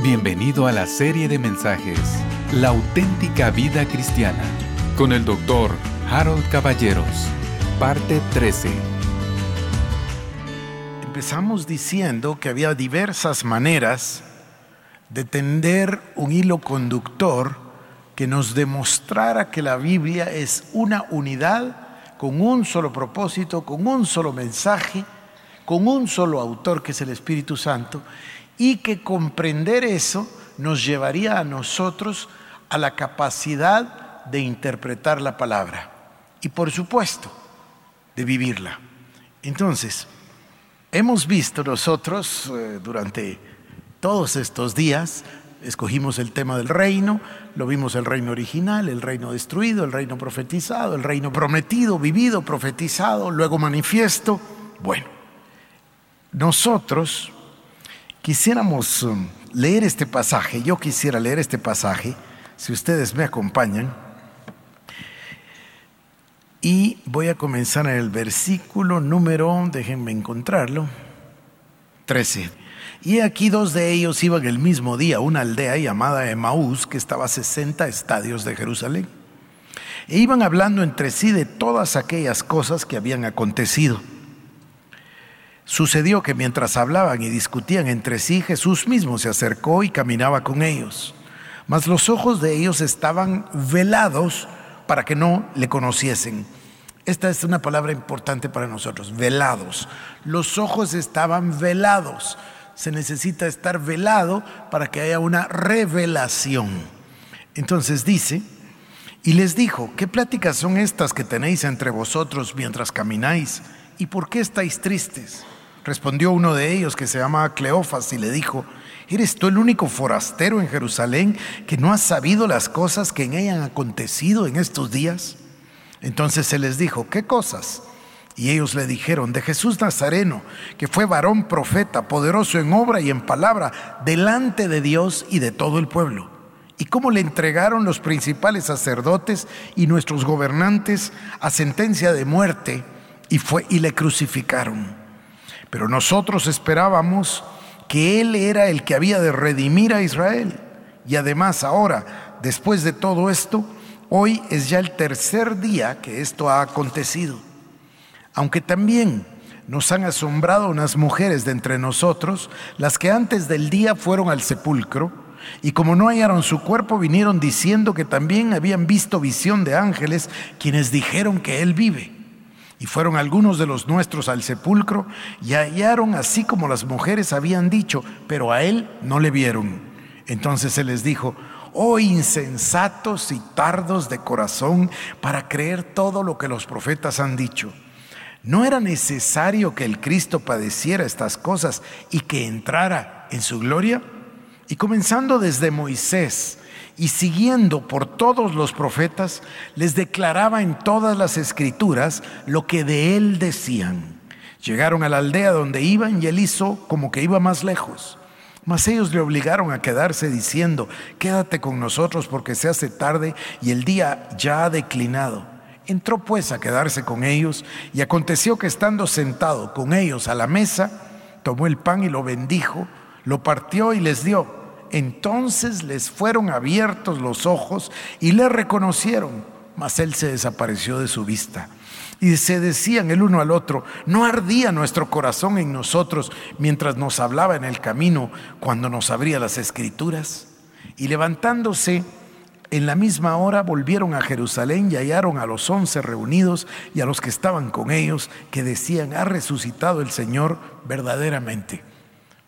Bienvenido a la serie de mensajes La auténtica vida cristiana con el doctor Harold Caballeros, parte 13. Empezamos diciendo que había diversas maneras de tender un hilo conductor que nos demostrara que la Biblia es una unidad con un solo propósito, con un solo mensaje, con un solo autor que es el Espíritu Santo, y que comprender eso nos llevaría a nosotros a la capacidad de interpretar la palabra y por supuesto de vivirla. Entonces, hemos visto nosotros eh, durante todos estos días, escogimos el tema del reino, lo vimos el reino original, el reino destruido, el reino profetizado, el reino prometido, vivido, profetizado, luego manifiesto. Bueno, nosotros quisiéramos um, leer este pasaje, yo quisiera leer este pasaje, si ustedes me acompañan, y voy a comenzar en el versículo número, déjenme encontrarlo, 13. Y aquí dos de ellos iban el mismo día a una aldea llamada Emaús, que estaba a 60 estadios de Jerusalén. E iban hablando entre sí de todas aquellas cosas que habían acontecido. Sucedió que mientras hablaban y discutían entre sí, Jesús mismo se acercó y caminaba con ellos. Mas los ojos de ellos estaban velados para que no le conociesen. Esta es una palabra importante para nosotros, velados. Los ojos estaban velados se necesita estar velado para que haya una revelación. Entonces dice, y les dijo, ¿qué pláticas son estas que tenéis entre vosotros mientras camináis? ¿Y por qué estáis tristes? Respondió uno de ellos que se llama Cleofas y le dijo, ¿eres tú el único forastero en Jerusalén que no has sabido las cosas que en ella han acontecido en estos días? Entonces se les dijo, ¿qué cosas? Y ellos le dijeron, de Jesús Nazareno, que fue varón profeta, poderoso en obra y en palabra, delante de Dios y de todo el pueblo. Y cómo le entregaron los principales sacerdotes y nuestros gobernantes a sentencia de muerte y, fue, y le crucificaron. Pero nosotros esperábamos que Él era el que había de redimir a Israel. Y además ahora, después de todo esto, hoy es ya el tercer día que esto ha acontecido aunque también nos han asombrado unas mujeres de entre nosotros, las que antes del día fueron al sepulcro, y como no hallaron su cuerpo, vinieron diciendo que también habían visto visión de ángeles, quienes dijeron que Él vive. Y fueron algunos de los nuestros al sepulcro y hallaron así como las mujeres habían dicho, pero a Él no le vieron. Entonces se les dijo, oh insensatos y tardos de corazón para creer todo lo que los profetas han dicho. ¿No era necesario que el Cristo padeciera estas cosas y que entrara en su gloria? Y comenzando desde Moisés y siguiendo por todos los profetas, les declaraba en todas las escrituras lo que de él decían. Llegaron a la aldea donde iban y él hizo como que iba más lejos. Mas ellos le obligaron a quedarse diciendo, quédate con nosotros porque se hace tarde y el día ya ha declinado. Entró pues a quedarse con ellos y aconteció que estando sentado con ellos a la mesa, tomó el pan y lo bendijo, lo partió y les dio. Entonces les fueron abiertos los ojos y le reconocieron, mas él se desapareció de su vista. Y se decían el uno al otro, no ardía nuestro corazón en nosotros mientras nos hablaba en el camino cuando nos abría las escrituras. Y levantándose, en la misma hora volvieron a Jerusalén y hallaron a los once reunidos y a los que estaban con ellos que decían, ha resucitado el Señor verdaderamente.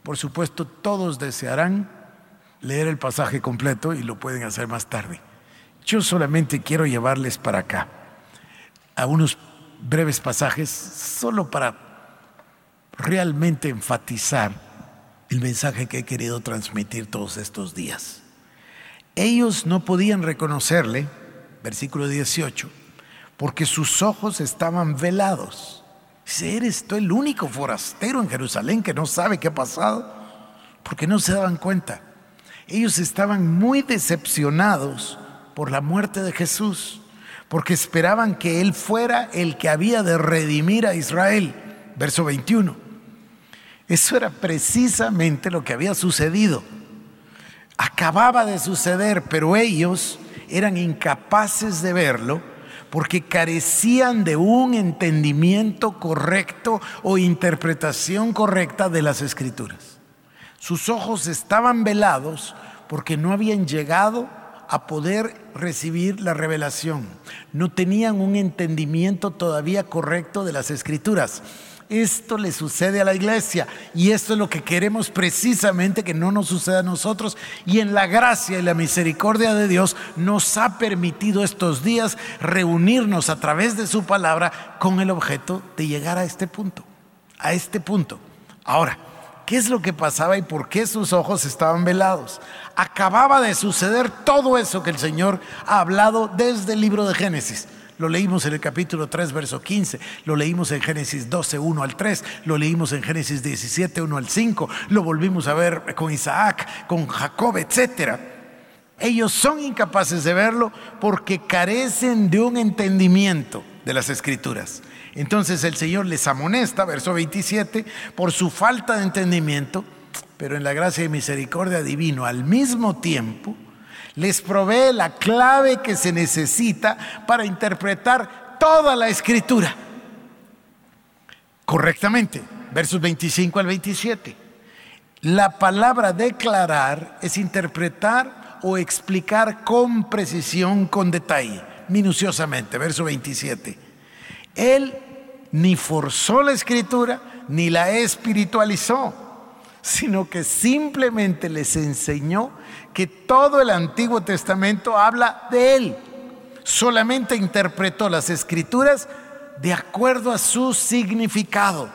Por supuesto, todos desearán leer el pasaje completo y lo pueden hacer más tarde. Yo solamente quiero llevarles para acá a unos breves pasajes solo para realmente enfatizar el mensaje que he querido transmitir todos estos días. Ellos no podían reconocerle, versículo 18, porque sus ojos estaban velados. Dice, ¿eres tú el único forastero en Jerusalén que no sabe qué ha pasado? Porque no se daban cuenta. Ellos estaban muy decepcionados por la muerte de Jesús, porque esperaban que Él fuera el que había de redimir a Israel. Verso 21. Eso era precisamente lo que había sucedido. acababa de suceder, pero ellos eran incapaces de verlo porque carecían de un entendimiento correcto o interpretación correcta de las escrituras. Sus ojos estaban velados porque no habían llegado a poder recibir la revelación. No tenían un entendimiento todavía correcto de las escrituras. Esto le sucede a la iglesia y esto es lo que queremos precisamente que no nos suceda a nosotros. Y en la gracia y la misericordia de Dios nos ha permitido estos días reunirnos a través de su palabra con el objeto de llegar a este punto, a este punto. Ahora, ¿qué es lo que pasaba y por qué sus ojos estaban velados? Acababa de suceder todo eso que el Señor ha hablado desde el libro de Génesis. Lo leímos en el capítulo 3, verso 15. Lo leímos en Génesis 12, 1 al 3. Lo leímos en Génesis 17, 1 al 5. Lo volvimos a ver con Isaac, con Jacob, etc. Ellos son incapaces de verlo porque carecen de un entendimiento de las escrituras. Entonces el Señor les amonesta, verso 27, por su falta de entendimiento, pero en la gracia y misericordia divino al mismo tiempo les provee la clave que se necesita para interpretar toda la escritura correctamente. Versos 25 al 27. La palabra declarar es interpretar o explicar con precisión, con detalle, minuciosamente. Verso 27. Él ni forzó la escritura ni la espiritualizó, sino que simplemente les enseñó que todo el Antiguo Testamento habla de Él. Solamente interpretó las escrituras de acuerdo a su significado.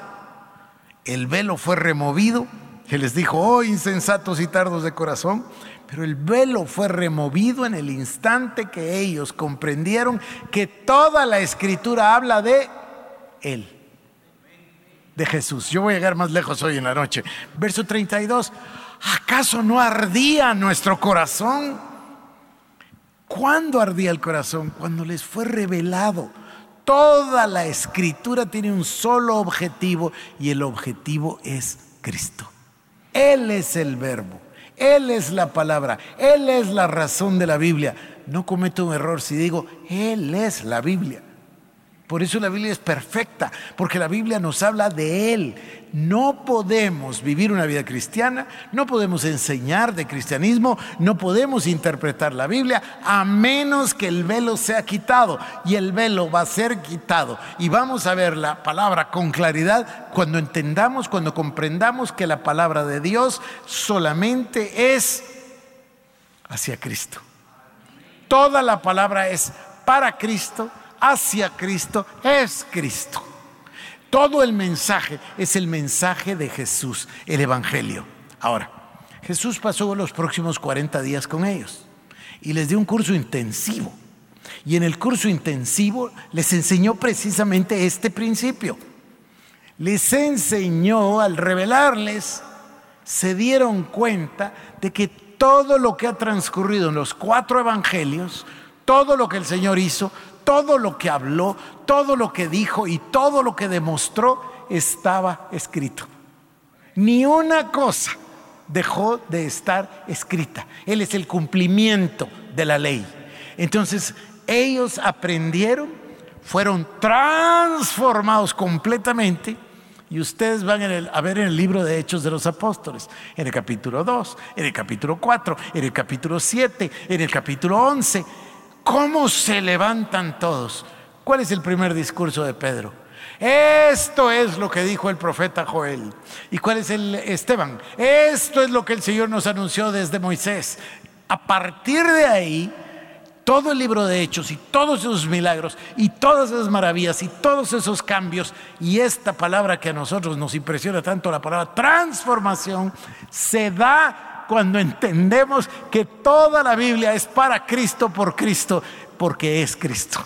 El velo fue removido, que les dijo, oh insensatos y tardos de corazón, pero el velo fue removido en el instante que ellos comprendieron que toda la escritura habla de Él, de Jesús. Yo voy a llegar más lejos hoy en la noche. Verso 32. ¿Acaso no ardía nuestro corazón? ¿Cuándo ardía el corazón? Cuando les fue revelado. Toda la escritura tiene un solo objetivo y el objetivo es Cristo. Él es el verbo, Él es la palabra, Él es la razón de la Biblia. No cometo un error si digo, Él es la Biblia. Por eso la Biblia es perfecta, porque la Biblia nos habla de Él. No podemos vivir una vida cristiana, no podemos enseñar de cristianismo, no podemos interpretar la Biblia a menos que el velo sea quitado. Y el velo va a ser quitado. Y vamos a ver la palabra con claridad cuando entendamos, cuando comprendamos que la palabra de Dios solamente es hacia Cristo. Toda la palabra es para Cristo hacia Cristo es Cristo. Todo el mensaje es el mensaje de Jesús, el Evangelio. Ahora, Jesús pasó los próximos 40 días con ellos y les dio un curso intensivo. Y en el curso intensivo les enseñó precisamente este principio. Les enseñó al revelarles, se dieron cuenta de que todo lo que ha transcurrido en los cuatro evangelios, todo lo que el Señor hizo, todo lo que habló, todo lo que dijo y todo lo que demostró estaba escrito. Ni una cosa dejó de estar escrita. Él es el cumplimiento de la ley. Entonces, ellos aprendieron, fueron transformados completamente. Y ustedes van a ver en el libro de Hechos de los Apóstoles, en el capítulo 2, en el capítulo 4, en el capítulo 7, en el capítulo 11 ¿Cómo se levantan todos? ¿Cuál es el primer discurso de Pedro? Esto es lo que dijo el profeta Joel. ¿Y cuál es el Esteban? Esto es lo que el Señor nos anunció desde Moisés. A partir de ahí, todo el libro de Hechos y todos esos milagros y todas esas maravillas y todos esos cambios y esta palabra que a nosotros nos impresiona tanto, la palabra transformación, se da cuando entendemos que toda la Biblia es para Cristo, por Cristo, porque es Cristo.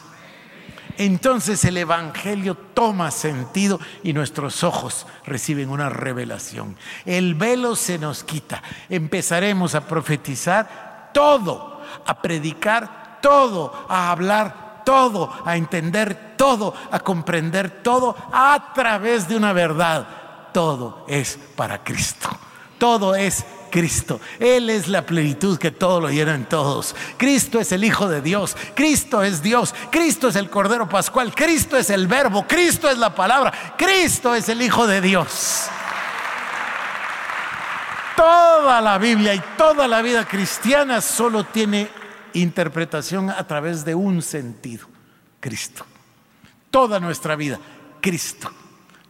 Entonces el Evangelio toma sentido y nuestros ojos reciben una revelación. El velo se nos quita. Empezaremos a profetizar todo, a predicar todo, a hablar todo, a entender todo, a comprender todo a través de una verdad. Todo es para Cristo. Todo es Cristo. Él es la plenitud que todo lo llena en todos. Cristo es el Hijo de Dios. Cristo es Dios. Cristo es el Cordero Pascual. Cristo es el Verbo. Cristo es la palabra. Cristo es el Hijo de Dios. Toda la Biblia y toda la vida cristiana solo tiene interpretación a través de un sentido. Cristo. Toda nuestra vida. Cristo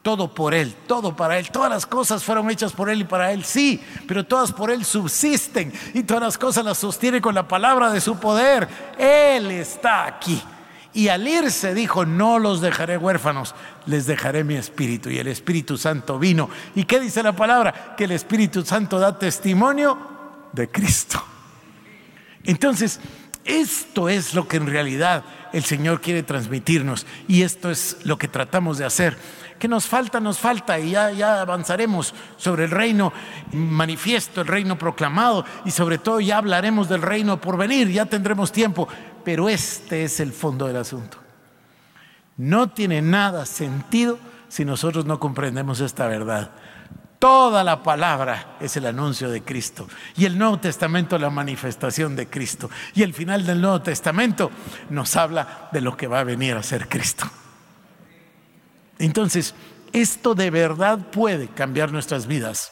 todo por Él, todo para Él. Todas las cosas fueron hechas por Él y para Él, sí, pero todas por Él subsisten y todas las cosas las sostiene con la palabra de su poder. Él está aquí. Y al irse dijo, no los dejaré huérfanos, les dejaré mi espíritu. Y el Espíritu Santo vino. ¿Y qué dice la palabra? Que el Espíritu Santo da testimonio de Cristo. Entonces, esto es lo que en realidad el Señor quiere transmitirnos y esto es lo que tratamos de hacer. ¿Qué nos falta? Nos falta y ya, ya avanzaremos sobre el reino manifiesto, el reino proclamado y sobre todo ya hablaremos del reino por venir, ya tendremos tiempo, pero este es el fondo del asunto. No tiene nada sentido si nosotros no comprendemos esta verdad. Toda la palabra es el anuncio de Cristo. Y el Nuevo Testamento la manifestación de Cristo. Y el final del Nuevo Testamento nos habla de lo que va a venir a ser Cristo. Entonces, esto de verdad puede cambiar nuestras vidas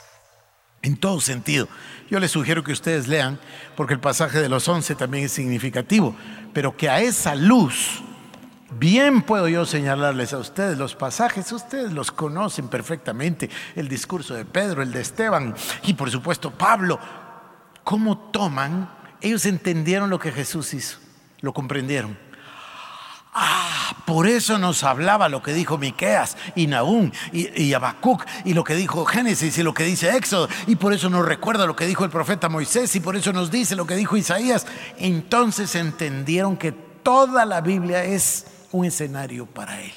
en todo sentido. Yo les sugiero que ustedes lean, porque el pasaje de los once también es significativo, pero que a esa luz, bien puedo yo señalarles a ustedes los pasajes, ustedes los conocen perfectamente, el discurso de Pedro, el de Esteban y por supuesto Pablo, cómo toman, ellos entendieron lo que Jesús hizo, lo comprendieron. Ah, por eso nos hablaba lo que dijo Miqueas y Nahum y, y Habacuc y lo que dijo Génesis y lo que dice Éxodo y por eso nos recuerda lo que dijo el profeta Moisés y por eso nos dice lo que dijo Isaías. Entonces entendieron que toda la Biblia es un escenario para él.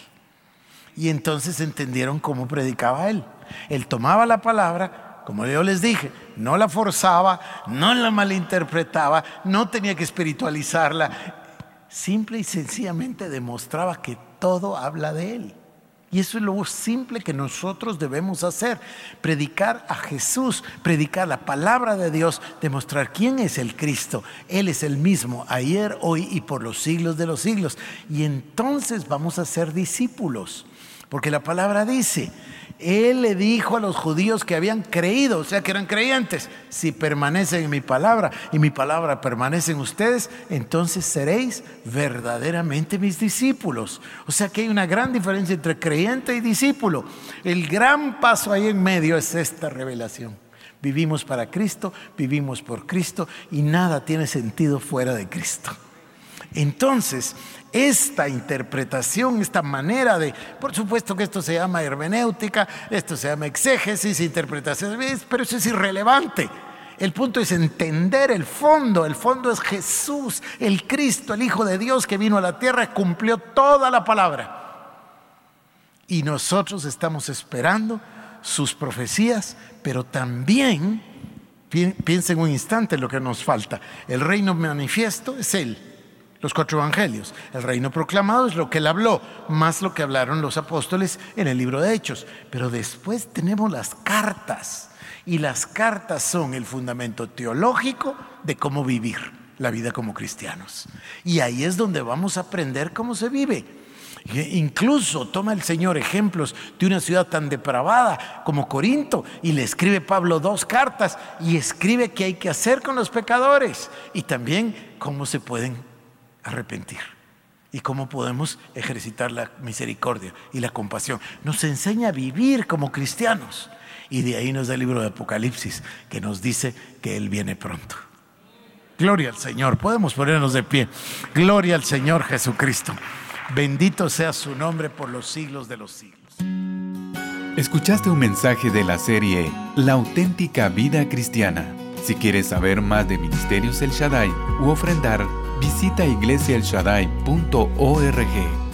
Y entonces entendieron cómo predicaba él. Él tomaba la palabra, como yo les dije, no la forzaba, no la malinterpretaba, no tenía que espiritualizarla, simple y sencillamente demostraba que todo habla de Él. Y eso es lo simple que nosotros debemos hacer, predicar a Jesús, predicar la palabra de Dios, demostrar quién es el Cristo. Él es el mismo, ayer, hoy y por los siglos de los siglos. Y entonces vamos a ser discípulos, porque la palabra dice, él le dijo a los judíos que habían creído, o sea, que eran creyentes, si permanecen en mi palabra y mi palabra permanece en ustedes, entonces seréis verdaderamente mis discípulos. O sea que hay una gran diferencia entre creyente y discípulo. El gran paso ahí en medio es esta revelación. Vivimos para Cristo, vivimos por Cristo y nada tiene sentido fuera de Cristo. Entonces, esta interpretación, esta manera de, por supuesto que esto se llama hermenéutica, esto se llama exégesis, interpretación, pero eso es irrelevante. El punto es entender el fondo. El fondo es Jesús, el Cristo, el Hijo de Dios que vino a la tierra cumplió toda la palabra. Y nosotros estamos esperando sus profecías, pero también, piensen un instante lo que nos falta. El reino manifiesto es Él los cuatro evangelios. El reino proclamado es lo que él habló, más lo que hablaron los apóstoles en el libro de Hechos. Pero después tenemos las cartas. Y las cartas son el fundamento teológico de cómo vivir la vida como cristianos. Y ahí es donde vamos a aprender cómo se vive. Incluso toma el Señor ejemplos de una ciudad tan depravada como Corinto y le escribe Pablo dos cartas y escribe qué hay que hacer con los pecadores y también cómo se pueden arrepentir y cómo podemos ejercitar la misericordia y la compasión. Nos enseña a vivir como cristianos. Y de ahí nos da el libro de Apocalipsis que nos dice que Él viene pronto. Gloria al Señor. Podemos ponernos de pie. Gloria al Señor Jesucristo. Bendito sea su nombre por los siglos de los siglos. Escuchaste un mensaje de la serie La auténtica vida cristiana. Si quieres saber más de Ministerios El Shaddai u ofrendar, visita iglesiaelshaddai.org.